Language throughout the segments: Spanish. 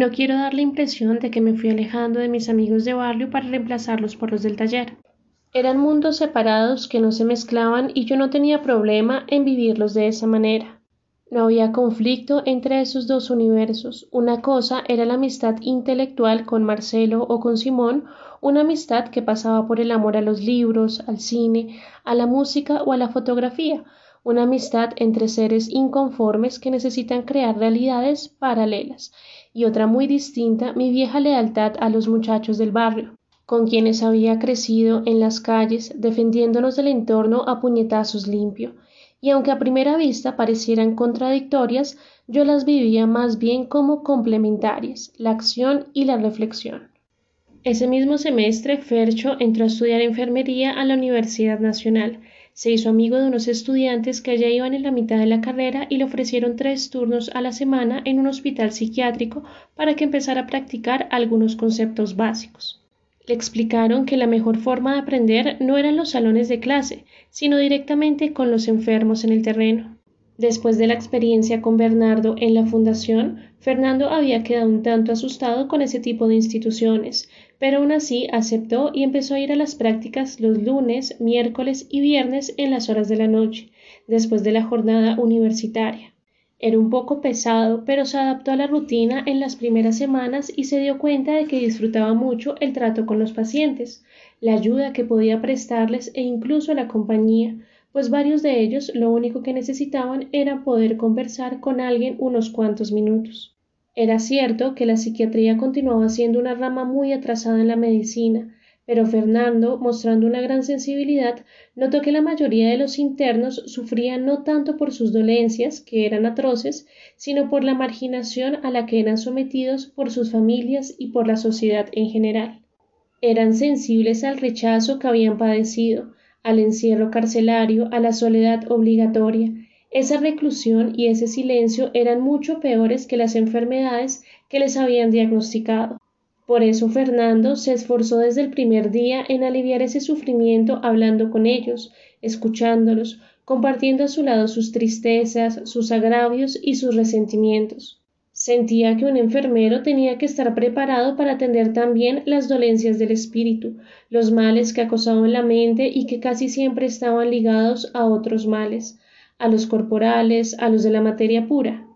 No quiero dar la impresión de que me fui alejando de mis amigos de barrio para reemplazarlos por los del taller. Eran mundos separados que no se mezclaban y yo no tenía problema en vivirlos de esa manera. No había conflicto entre esos dos universos. Una cosa era la amistad intelectual con Marcelo o con Simón, una amistad que pasaba por el amor a los libros, al cine, a la música o a la fotografía, una amistad entre seres inconformes que necesitan crear realidades paralelas, y otra muy distinta, mi vieja lealtad a los muchachos del barrio con quienes había crecido en las calles, defendiéndonos del entorno a puñetazos limpio, y aunque a primera vista parecieran contradictorias, yo las vivía más bien como complementarias, la acción y la reflexión. Ese mismo semestre, Fercho entró a estudiar enfermería a la Universidad Nacional. Se hizo amigo de unos estudiantes que allá iban en la mitad de la carrera y le ofrecieron tres turnos a la semana en un hospital psiquiátrico para que empezara a practicar algunos conceptos básicos. Le explicaron que la mejor forma de aprender no eran los salones de clase, sino directamente con los enfermos en el terreno. Después de la experiencia con Bernardo en la fundación, Fernando había quedado un tanto asustado con ese tipo de instituciones, pero aún así aceptó y empezó a ir a las prácticas los lunes, miércoles y viernes en las horas de la noche, después de la jornada universitaria. Era un poco pesado, pero se adaptó a la rutina en las primeras semanas y se dio cuenta de que disfrutaba mucho el trato con los pacientes, la ayuda que podía prestarles e incluso la compañía, pues varios de ellos lo único que necesitaban era poder conversar con alguien unos cuantos minutos. Era cierto que la psiquiatría continuaba siendo una rama muy atrasada en la medicina, pero Fernando, mostrando una gran sensibilidad, notó que la mayoría de los internos sufrían no tanto por sus dolencias, que eran atroces, sino por la marginación a la que eran sometidos por sus familias y por la sociedad en general. Eran sensibles al rechazo que habían padecido, al encierro carcelario, a la soledad obligatoria. Esa reclusión y ese silencio eran mucho peores que las enfermedades que les habían diagnosticado. Por eso Fernando se esforzó desde el primer día en aliviar ese sufrimiento hablando con ellos, escuchándolos, compartiendo a su lado sus tristezas, sus agravios y sus resentimientos. Sentía que un enfermero tenía que estar preparado para atender también las dolencias del espíritu, los males que acosaban la mente y que casi siempre estaban ligados a otros males, a los corporales, a los de la materia pura.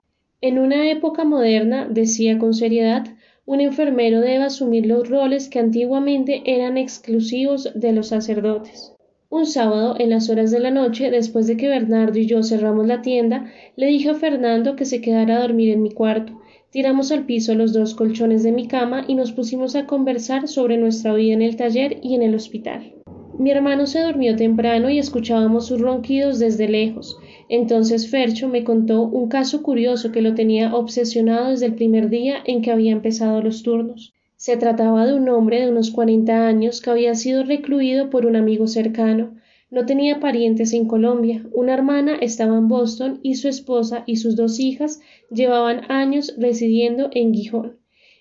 En una época moderna, decía con seriedad, un enfermero debe asumir los roles que antiguamente eran exclusivos de los sacerdotes. Un sábado, en las horas de la noche, después de que Bernardo y yo cerramos la tienda, le dije a Fernando que se quedara a dormir en mi cuarto. Tiramos al piso los dos colchones de mi cama y nos pusimos a conversar sobre nuestra vida en el taller y en el hospital. Mi hermano se durmió temprano y escuchábamos sus ronquidos desde lejos. Entonces Fercho me contó un caso curioso que lo tenía obsesionado desde el primer día en que había empezado los turnos. Se trataba de un hombre de unos cuarenta años que había sido recluido por un amigo cercano. No tenía parientes en Colombia. Una hermana estaba en Boston y su esposa y sus dos hijas llevaban años residiendo en Gijón.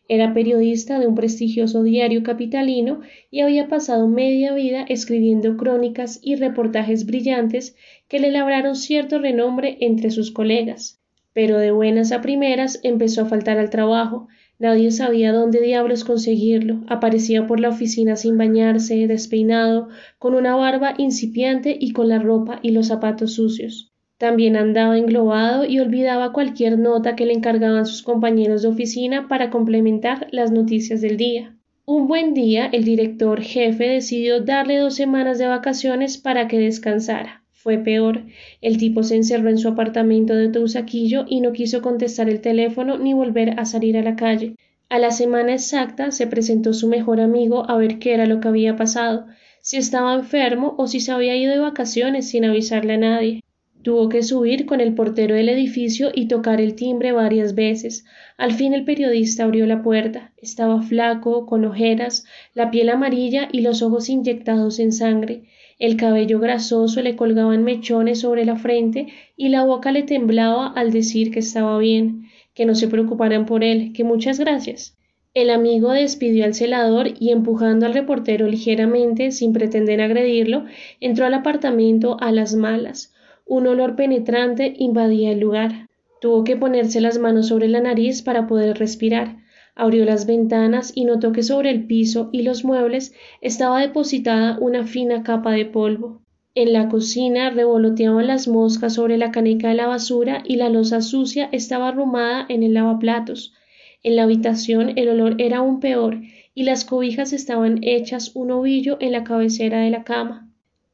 Era periodista de un prestigioso diario capitalino y había pasado media vida escribiendo crónicas y reportajes brillantes que le labraron cierto renombre entre sus colegas. Pero de buenas a primeras empezó a faltar al trabajo, nadie sabía dónde diablos conseguirlo, aparecía por la oficina sin bañarse, despeinado, con una barba incipiente y con la ropa y los zapatos sucios. También andaba englobado y olvidaba cualquier nota que le encargaban sus compañeros de oficina para complementar las noticias del día. Un buen día el director jefe decidió darle dos semanas de vacaciones para que descansara. Fue peor. El tipo se encerró en su apartamento de Teusaquillo y no quiso contestar el teléfono ni volver a salir a la calle. A la semana exacta se presentó su mejor amigo a ver qué era lo que había pasado, si estaba enfermo o si se había ido de vacaciones sin avisarle a nadie. Tuvo que subir con el portero del edificio y tocar el timbre varias veces. Al fin el periodista abrió la puerta. Estaba flaco, con ojeras, la piel amarilla y los ojos inyectados en sangre. El cabello grasoso le colgaban mechones sobre la frente y la boca le temblaba al decir que estaba bien, que no se preocuparan por él, que muchas gracias. El amigo despidió al celador y empujando al reportero ligeramente, sin pretender agredirlo, entró al apartamento a las malas. Un olor penetrante invadía el lugar. Tuvo que ponerse las manos sobre la nariz para poder respirar. Abrió las ventanas y notó que sobre el piso y los muebles estaba depositada una fina capa de polvo. En la cocina revoloteaban las moscas sobre la caneca de la basura y la losa sucia estaba arrumada en el lavaplatos. En la habitación el olor era aún peor y las cobijas estaban hechas un ovillo en la cabecera de la cama.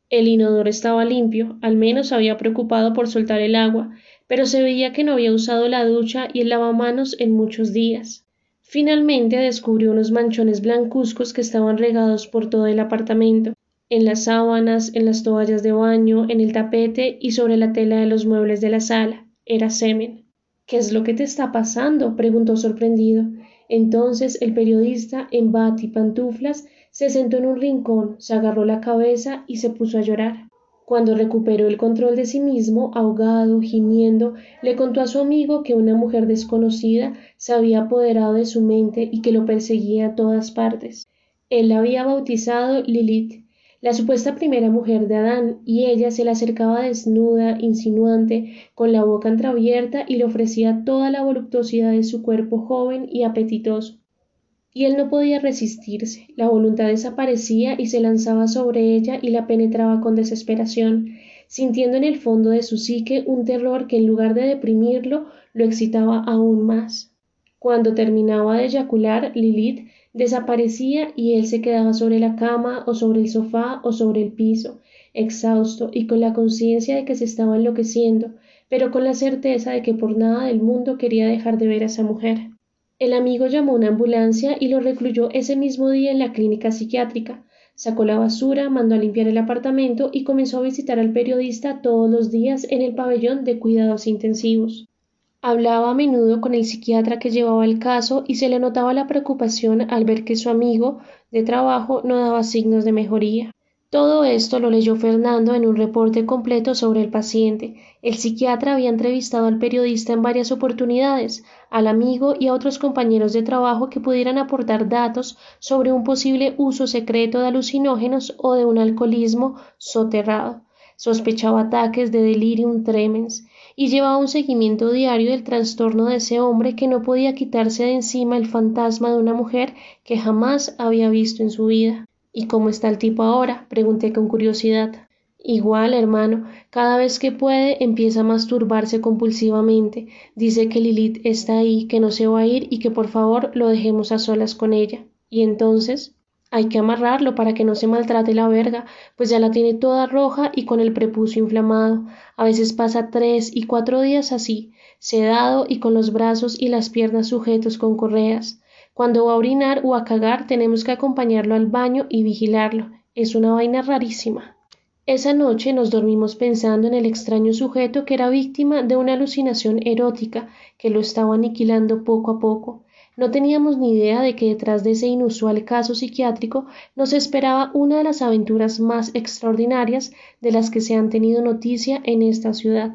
El inodoro estaba limpio, al menos había preocupado por soltar el agua, pero se veía que no había usado la ducha y el lavamanos en muchos días. Finalmente descubrió unos manchones blancuzcos que estaban regados por todo el apartamento, en las sábanas, en las toallas de baño, en el tapete y sobre la tela de los muebles de la sala. Era semen. ¿Qué es lo que te está pasando? preguntó sorprendido. Entonces el periodista, en bat y pantuflas, se sentó en un rincón, se agarró la cabeza y se puso a llorar. Cuando recuperó el control de sí mismo, ahogado, gimiendo, le contó a su amigo que una mujer desconocida se había apoderado de su mente y que lo perseguía a todas partes. Él la había bautizado Lilith, la supuesta primera mujer de Adán, y ella se le acercaba desnuda, insinuante, con la boca entreabierta y le ofrecía toda la voluptuosidad de su cuerpo joven y apetitoso. Y él no podía resistirse, la voluntad desaparecía y se lanzaba sobre ella y la penetraba con desesperación, sintiendo en el fondo de su psique un terror que en lugar de deprimirlo lo excitaba aún más. Cuando terminaba de eyacular, Lilith desaparecía y él se quedaba sobre la cama o sobre el sofá o sobre el piso, exhausto y con la conciencia de que se estaba enloqueciendo, pero con la certeza de que por nada del mundo quería dejar de ver a esa mujer. El amigo llamó una ambulancia y lo recluyó ese mismo día en la clínica psiquiátrica. Sacó la basura, mandó a limpiar el apartamento y comenzó a visitar al periodista todos los días en el pabellón de cuidados intensivos. Hablaba a menudo con el psiquiatra que llevaba el caso y se le notaba la preocupación al ver que su amigo de trabajo no daba signos de mejoría. Todo esto lo leyó Fernando en un reporte completo sobre el paciente. El psiquiatra había entrevistado al periodista en varias oportunidades, al amigo y a otros compañeros de trabajo que pudieran aportar datos sobre un posible uso secreto de alucinógenos o de un alcoholismo soterrado. Sospechaba ataques de delirium tremens y llevaba un seguimiento diario del trastorno de ese hombre que no podía quitarse de encima el fantasma de una mujer que jamás había visto en su vida. ¿Y cómo está el tipo ahora? pregunté con curiosidad. Igual, hermano, cada vez que puede empieza a masturbarse compulsivamente. Dice que Lilith está ahí, que no se va a ir y que por favor lo dejemos a solas con ella. Y entonces hay que amarrarlo para que no se maltrate la verga, pues ya la tiene toda roja y con el prepucio inflamado. A veces pasa tres y cuatro días así, sedado y con los brazos y las piernas sujetos con correas. Cuando va a orinar o a cagar tenemos que acompañarlo al baño y vigilarlo. Es una vaina rarísima. Esa noche nos dormimos pensando en el extraño sujeto que era víctima de una alucinación erótica que lo estaba aniquilando poco a poco. No teníamos ni idea de que detrás de ese inusual caso psiquiátrico nos esperaba una de las aventuras más extraordinarias de las que se han tenido noticia en esta ciudad.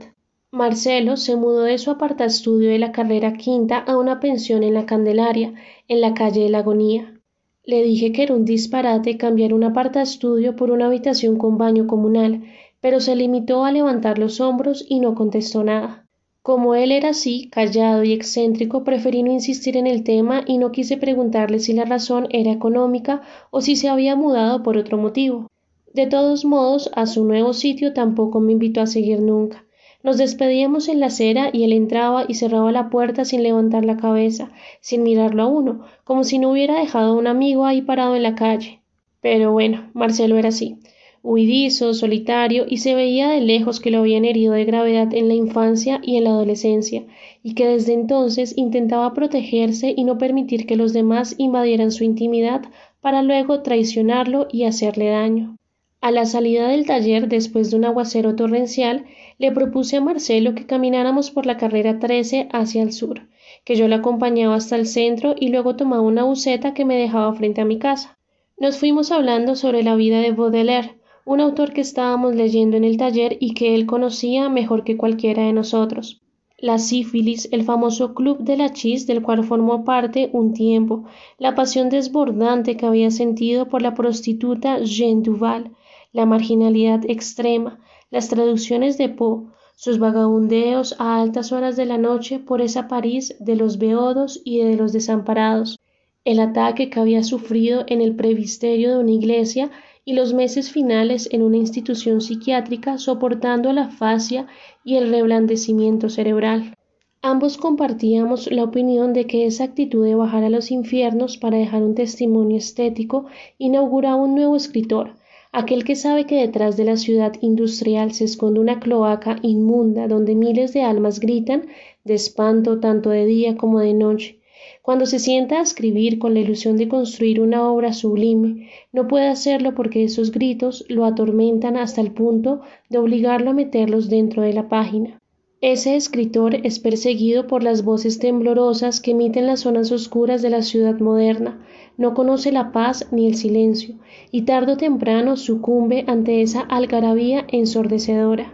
Marcelo se mudó de su estudio de la carrera quinta a una pensión en la Candelaria, en la calle de la Agonía. Le dije que era un disparate cambiar un estudio por una habitación con baño comunal, pero se limitó a levantar los hombros y no contestó nada. Como él era así, callado y excéntrico, preferí no insistir en el tema y no quise preguntarle si la razón era económica o si se había mudado por otro motivo. De todos modos, a su nuevo sitio tampoco me invitó a seguir nunca. Nos despedíamos en la acera y él entraba y cerraba la puerta sin levantar la cabeza, sin mirarlo a uno, como si no hubiera dejado a un amigo ahí parado en la calle. Pero bueno, Marcelo era así huidizo, solitario, y se veía de lejos que lo habían herido de gravedad en la infancia y en la adolescencia, y que desde entonces intentaba protegerse y no permitir que los demás invadieran su intimidad para luego traicionarlo y hacerle daño. A la salida del taller, después de un aguacero torrencial, le propuse a Marcelo que camináramos por la carrera 13 hacia el sur, que yo le acompañaba hasta el centro y luego tomaba una buceta que me dejaba frente a mi casa. Nos fuimos hablando sobre la vida de Baudelaire, un autor que estábamos leyendo en el taller y que él conocía mejor que cualquiera de nosotros. La sífilis, el famoso club de la chis del cual formó parte un tiempo, la pasión desbordante que había sentido por la prostituta Jean Duval, la marginalidad extrema, las traducciones de Poe, sus vagabundeos a altas horas de la noche por esa París de los beodos y de los desamparados, el ataque que había sufrido en el previsterio de una iglesia y los meses finales en una institución psiquiátrica soportando la fascia y el reblandecimiento cerebral. Ambos compartíamos la opinión de que esa actitud de bajar a los infiernos para dejar un testimonio estético inauguraba un nuevo escritor, aquel que sabe que detrás de la ciudad industrial se esconde una cloaca inmunda donde miles de almas gritan de espanto tanto de día como de noche. Cuando se sienta a escribir con la ilusión de construir una obra sublime, no puede hacerlo porque esos gritos lo atormentan hasta el punto de obligarlo a meterlos dentro de la página. Ese escritor es perseguido por las voces temblorosas que emiten las zonas oscuras de la ciudad moderna, no conoce la paz ni el silencio, y tarde o temprano sucumbe ante esa algarabía ensordecedora.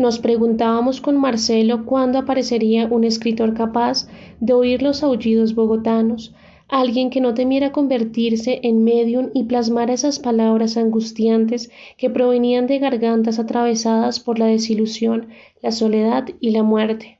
Nos preguntábamos con Marcelo cuándo aparecería un escritor capaz de oír los aullidos bogotanos, alguien que no temiera convertirse en medium y plasmar esas palabras angustiantes que provenían de gargantas atravesadas por la desilusión, la soledad y la muerte.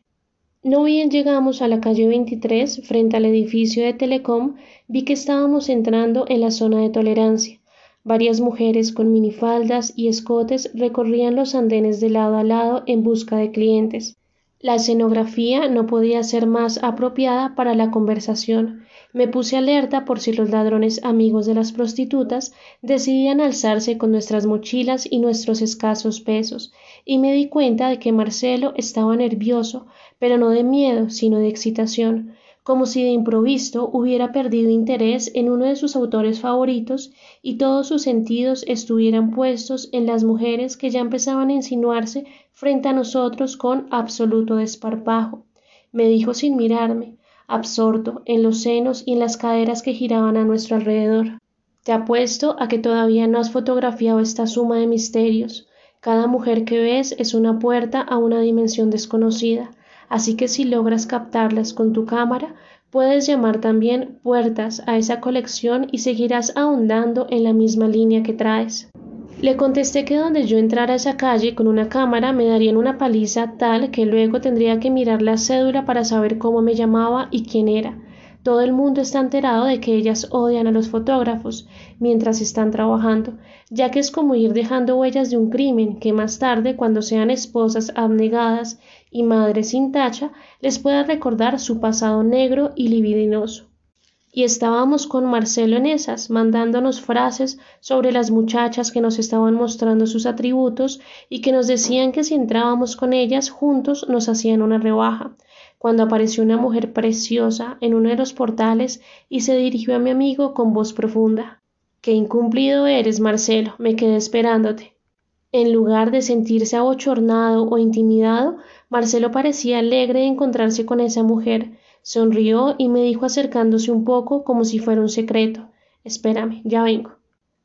No bien llegamos a la calle 23, frente al edificio de Telecom, vi que estábamos entrando en la zona de tolerancia. Varias mujeres con minifaldas y escotes recorrían los andenes de lado a lado en busca de clientes. La escenografía no podía ser más apropiada para la conversación. Me puse alerta por si los ladrones amigos de las prostitutas decidían alzarse con nuestras mochilas y nuestros escasos pesos, y me di cuenta de que Marcelo estaba nervioso, pero no de miedo, sino de excitación, como si de improviso hubiera perdido interés en uno de sus autores favoritos y todos sus sentidos estuvieran puestos en las mujeres que ya empezaban a insinuarse frente a nosotros con absoluto desparpajo. Me dijo sin mirarme absorto en los senos y en las caderas que giraban a nuestro alrededor. Te apuesto a que todavía no has fotografiado esta suma de misterios. Cada mujer que ves es una puerta a una dimensión desconocida, así que si logras captarlas con tu cámara, puedes llamar también puertas a esa colección y seguirás ahondando en la misma línea que traes. Le contesté que donde yo entrara a esa calle con una cámara me darían una paliza tal que luego tendría que mirar la cédula para saber cómo me llamaba y quién era. Todo el mundo está enterado de que ellas odian a los fotógrafos mientras están trabajando, ya que es como ir dejando huellas de un crimen que más tarde, cuando sean esposas abnegadas y madres sin tacha, les pueda recordar su pasado negro y libidinoso y estábamos con Marcelo en esas, mandándonos frases sobre las muchachas que nos estaban mostrando sus atributos y que nos decían que si entrábamos con ellas juntos nos hacían una rebaja, cuando apareció una mujer preciosa en uno de los portales y se dirigió a mi amigo con voz profunda. Qué incumplido eres, Marcelo, me quedé esperándote. En lugar de sentirse abochornado o intimidado, Marcelo parecía alegre de encontrarse con esa mujer, Sonrió y me dijo acercándose un poco como si fuera un secreto. Espérame, ya vengo.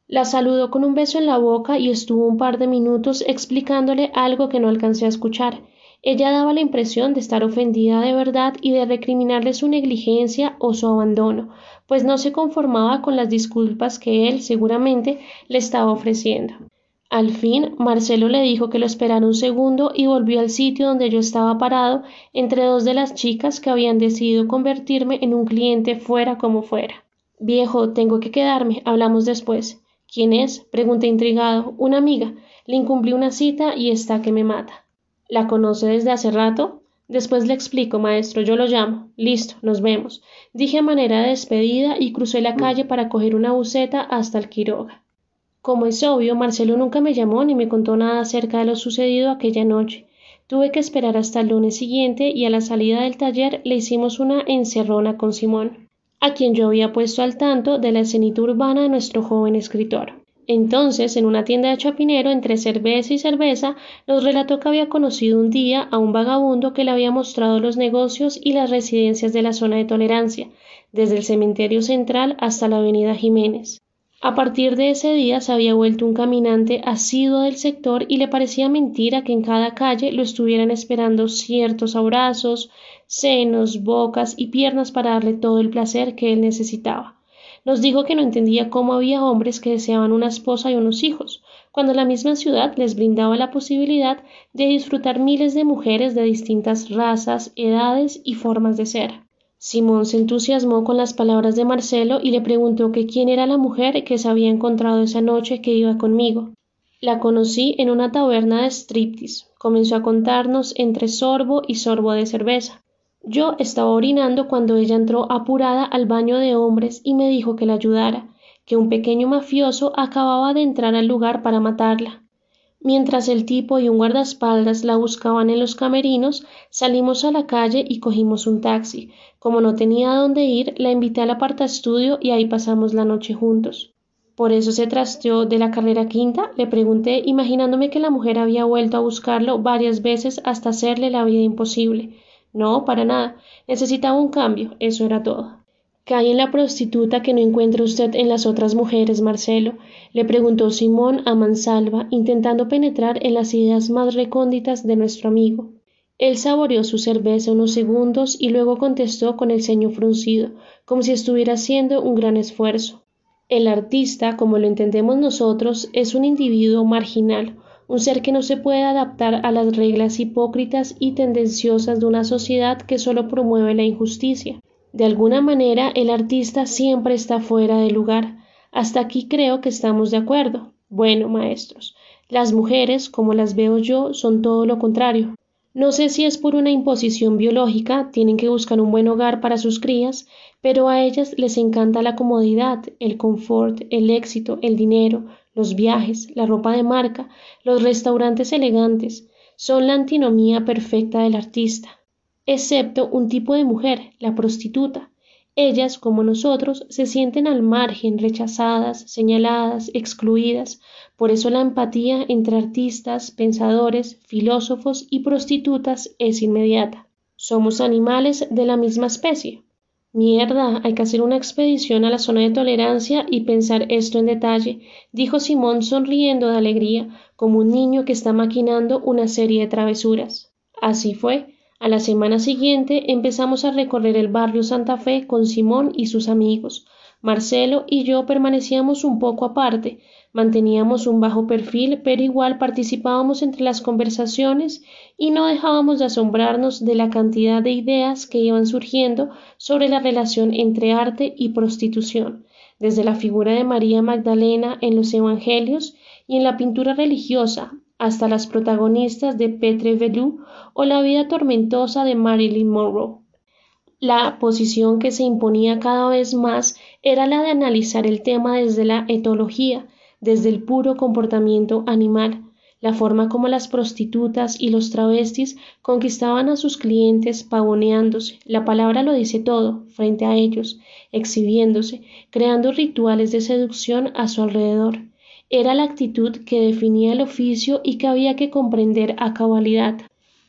La saludó con un beso en la boca y estuvo un par de minutos explicándole algo que no alcancé a escuchar. Ella daba la impresión de estar ofendida de verdad y de recriminarle su negligencia o su abandono, pues no se conformaba con las disculpas que él seguramente le estaba ofreciendo. Al fin Marcelo le dijo que lo esperara un segundo y volvió al sitio donde yo estaba parado entre dos de las chicas que habían decidido convertirme en un cliente fuera como fuera. Viejo, tengo que quedarme, hablamos después. ¿Quién es? pregunté intrigado. Una amiga. Le incumplí una cita y está que me mata. ¿La conoce desde hace rato? Después le explico, maestro, yo lo llamo. Listo, nos vemos. Dije a manera de despedida y crucé la calle para coger una buceta hasta el Quiroga. Como es obvio, Marcelo nunca me llamó ni me contó nada acerca de lo sucedido aquella noche. Tuve que esperar hasta el lunes siguiente y a la salida del taller le hicimos una encerrona con Simón, a quien yo había puesto al tanto de la escenita urbana de nuestro joven escritor. Entonces, en una tienda de chapinero, entre cerveza y cerveza, nos relató que había conocido un día a un vagabundo que le había mostrado los negocios y las residencias de la zona de tolerancia, desde el cementerio central hasta la avenida Jiménez. A partir de ese día se había vuelto un caminante asiduo del sector y le parecía mentira que en cada calle lo estuvieran esperando ciertos abrazos, senos, bocas y piernas para darle todo el placer que él necesitaba. Nos dijo que no entendía cómo había hombres que deseaban una esposa y unos hijos, cuando la misma ciudad les brindaba la posibilidad de disfrutar miles de mujeres de distintas razas, edades y formas de ser. Simón se entusiasmó con las palabras de Marcelo y le preguntó que quién era la mujer que se había encontrado esa noche que iba conmigo. La conocí en una taberna de striptease. Comenzó a contarnos entre sorbo y sorbo de cerveza. Yo estaba orinando cuando ella entró apurada al baño de hombres y me dijo que la ayudara, que un pequeño mafioso acababa de entrar al lugar para matarla. Mientras el tipo y un guardaespaldas la buscaban en los camerinos, salimos a la calle y cogimos un taxi. Como no tenía dónde ir, la invité al estudio y ahí pasamos la noche juntos. Por eso se trasteó de la carrera quinta, le pregunté, imaginándome que la mujer había vuelto a buscarlo varias veces hasta hacerle la vida imposible. No, para nada. Necesitaba un cambio, eso era todo. ¿Qué en la prostituta que no encuentra usted en las otras mujeres, Marcelo? le preguntó Simón a mansalva, intentando penetrar en las ideas más recónditas de nuestro amigo. Él saboreó su cerveza unos segundos y luego contestó con el ceño fruncido, como si estuviera haciendo un gran esfuerzo. El artista, como lo entendemos nosotros, es un individuo marginal, un ser que no se puede adaptar a las reglas hipócritas y tendenciosas de una sociedad que solo promueve la injusticia. De alguna manera el artista siempre está fuera de lugar. Hasta aquí creo que estamos de acuerdo. Bueno, maestros, las mujeres, como las veo yo, son todo lo contrario. No sé si es por una imposición biológica, tienen que buscar un buen hogar para sus crías, pero a ellas les encanta la comodidad, el confort, el éxito, el dinero, los viajes, la ropa de marca, los restaurantes elegantes. Son la antinomía perfecta del artista excepto un tipo de mujer, la prostituta. Ellas, como nosotros, se sienten al margen, rechazadas, señaladas, excluidas. Por eso la empatía entre artistas, pensadores, filósofos y prostitutas es inmediata. Somos animales de la misma especie. Mierda, hay que hacer una expedición a la zona de tolerancia y pensar esto en detalle, dijo Simón sonriendo de alegría, como un niño que está maquinando una serie de travesuras. Así fue. A la semana siguiente empezamos a recorrer el barrio Santa Fe con Simón y sus amigos. Marcelo y yo permanecíamos un poco aparte, manteníamos un bajo perfil, pero igual participábamos entre las conversaciones y no dejábamos de asombrarnos de la cantidad de ideas que iban surgiendo sobre la relación entre arte y prostitución, desde la figura de María Magdalena en los Evangelios y en la pintura religiosa, hasta las protagonistas de Petre Velou o la vida tormentosa de Marilyn Monroe. La posición que se imponía cada vez más era la de analizar el tema desde la etología, desde el puro comportamiento animal, la forma como las prostitutas y los travestis conquistaban a sus clientes pavoneándose, la palabra lo dice todo, frente a ellos, exhibiéndose, creando rituales de seducción a su alrededor era la actitud que definía el oficio y que había que comprender a cabalidad.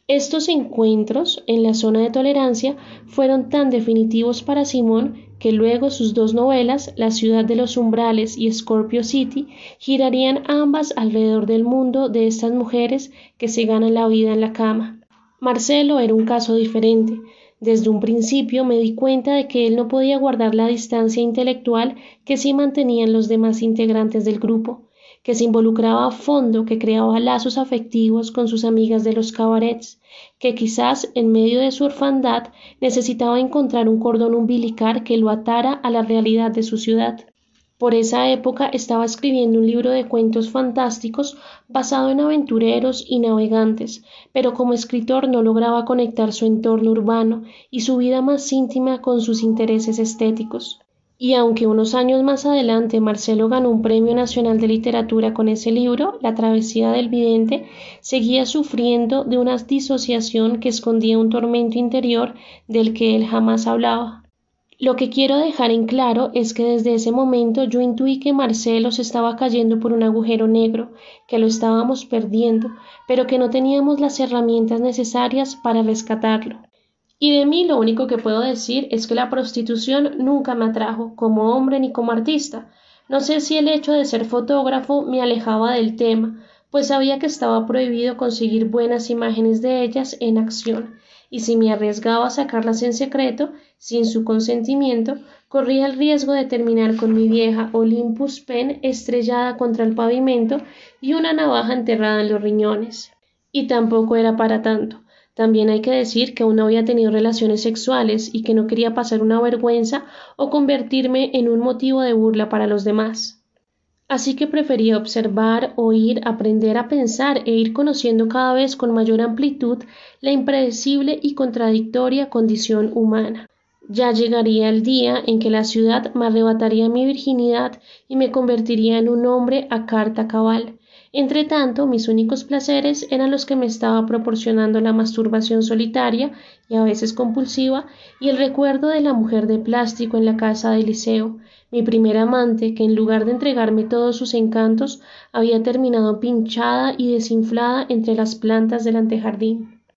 Estos encuentros en la zona de tolerancia fueron tan definitivos para Simón que luego sus dos novelas, La ciudad de los umbrales y Scorpio City, girarían ambas alrededor del mundo de estas mujeres que se ganan la vida en la cama. Marcelo era un caso diferente. Desde un principio me di cuenta de que él no podía guardar la distancia intelectual que sí mantenían los demás integrantes del grupo que se involucraba a fondo, que creaba lazos afectivos con sus amigas de los cabarets, que quizás en medio de su orfandad necesitaba encontrar un cordón umbilical que lo atara a la realidad de su ciudad. Por esa época estaba escribiendo un libro de cuentos fantásticos basado en aventureros y navegantes, pero como escritor no lograba conectar su entorno urbano y su vida más íntima con sus intereses estéticos. Y aunque unos años más adelante Marcelo ganó un Premio Nacional de Literatura con ese libro, La Travesía del Vidente, seguía sufriendo de una disociación que escondía un tormento interior del que él jamás hablaba. Lo que quiero dejar en claro es que desde ese momento yo intuí que Marcelo se estaba cayendo por un agujero negro, que lo estábamos perdiendo, pero que no teníamos las herramientas necesarias para rescatarlo. Y de mí lo único que puedo decir es que la prostitución nunca me atrajo, como hombre ni como artista. No sé si el hecho de ser fotógrafo me alejaba del tema, pues sabía que estaba prohibido conseguir buenas imágenes de ellas en acción, y si me arriesgaba a sacarlas en secreto, sin su consentimiento, corría el riesgo de terminar con mi vieja Olympus Pen estrellada contra el pavimento y una navaja enterrada en los riñones. Y tampoco era para tanto. También hay que decir que aún no había tenido relaciones sexuales y que no quería pasar una vergüenza o convertirme en un motivo de burla para los demás. Así que prefería observar, oír, aprender a pensar e ir conociendo cada vez con mayor amplitud la impredecible y contradictoria condición humana. Ya llegaría el día en que la ciudad me arrebataría mi virginidad y me convertiría en un hombre a carta cabal, entre tanto, mis únicos placeres eran los que me estaba proporcionando la masturbación solitaria y a veces compulsiva y el recuerdo de la mujer de plástico en la casa de liceo, mi primer amante que en lugar de entregarme todos sus encantos había terminado pinchada y desinflada entre las plantas del antejardín.